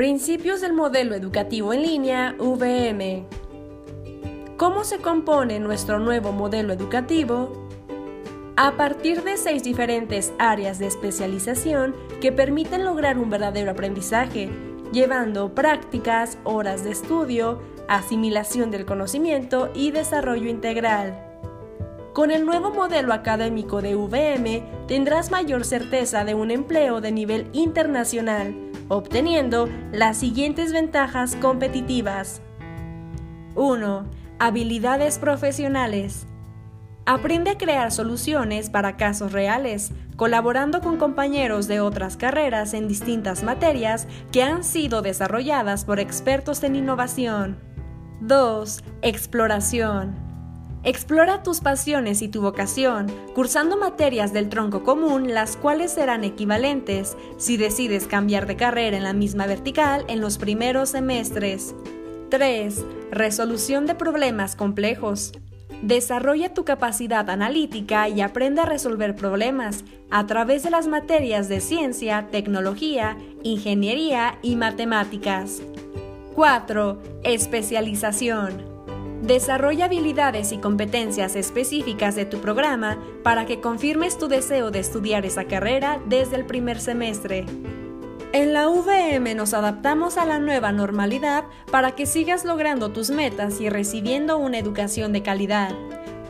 Principios del modelo educativo en línea VM. ¿Cómo se compone nuestro nuevo modelo educativo? A partir de seis diferentes áreas de especialización que permiten lograr un verdadero aprendizaje, llevando prácticas, horas de estudio, asimilación del conocimiento y desarrollo integral. Con el nuevo modelo académico de VM tendrás mayor certeza de un empleo de nivel internacional, obteniendo las siguientes ventajas competitivas. 1. Habilidades profesionales. Aprende a crear soluciones para casos reales, colaborando con compañeros de otras carreras en distintas materias que han sido desarrolladas por expertos en innovación. 2. Exploración. Explora tus pasiones y tu vocación, cursando materias del tronco común, las cuales serán equivalentes si decides cambiar de carrera en la misma vertical en los primeros semestres. 3. Resolución de problemas complejos. Desarrolla tu capacidad analítica y aprende a resolver problemas a través de las materias de ciencia, tecnología, ingeniería y matemáticas. 4. Especialización. Desarrolla habilidades y competencias específicas de tu programa para que confirmes tu deseo de estudiar esa carrera desde el primer semestre. En la VM nos adaptamos a la nueva normalidad para que sigas logrando tus metas y recibiendo una educación de calidad.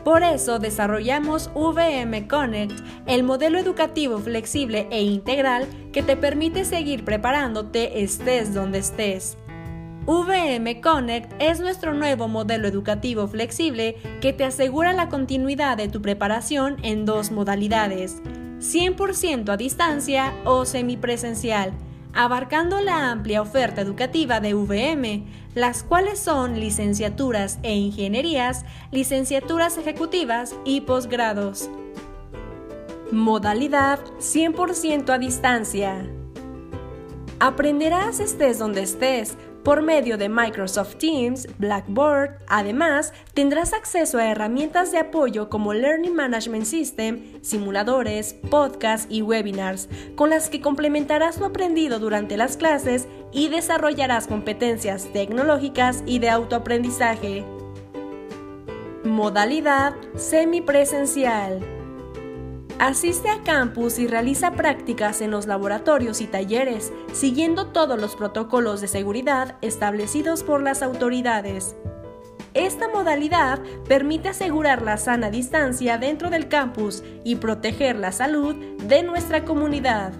Por eso desarrollamos VM Connect, el modelo educativo flexible e integral que te permite seguir preparándote estés donde estés. VM Connect es nuestro nuevo modelo educativo flexible que te asegura la continuidad de tu preparación en dos modalidades, 100% a distancia o semipresencial, abarcando la amplia oferta educativa de VM, las cuales son licenciaturas e ingenierías, licenciaturas ejecutivas y posgrados. Modalidad 100% a distancia. Aprenderás estés donde estés por medio de Microsoft Teams, Blackboard, además, tendrás acceso a herramientas de apoyo como Learning Management System, simuladores, podcasts y webinars, con las que complementarás lo aprendido durante las clases y desarrollarás competencias tecnológicas y de autoaprendizaje. Modalidad semipresencial. Asiste a campus y realiza prácticas en los laboratorios y talleres, siguiendo todos los protocolos de seguridad establecidos por las autoridades. Esta modalidad permite asegurar la sana distancia dentro del campus y proteger la salud de nuestra comunidad.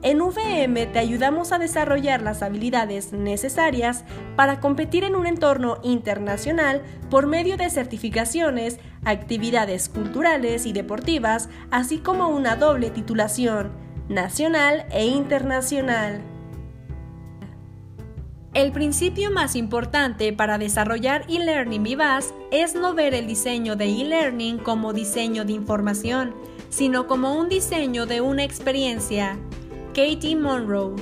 En VM te ayudamos a desarrollar las habilidades necesarias para competir en un entorno internacional por medio de certificaciones, actividades culturales y deportivas, así como una doble titulación, nacional e internacional. El principio más importante para desarrollar e-learning vivaz es no ver el diseño de e-learning como diseño de información, sino como un diseño de una experiencia. Katie Monroe.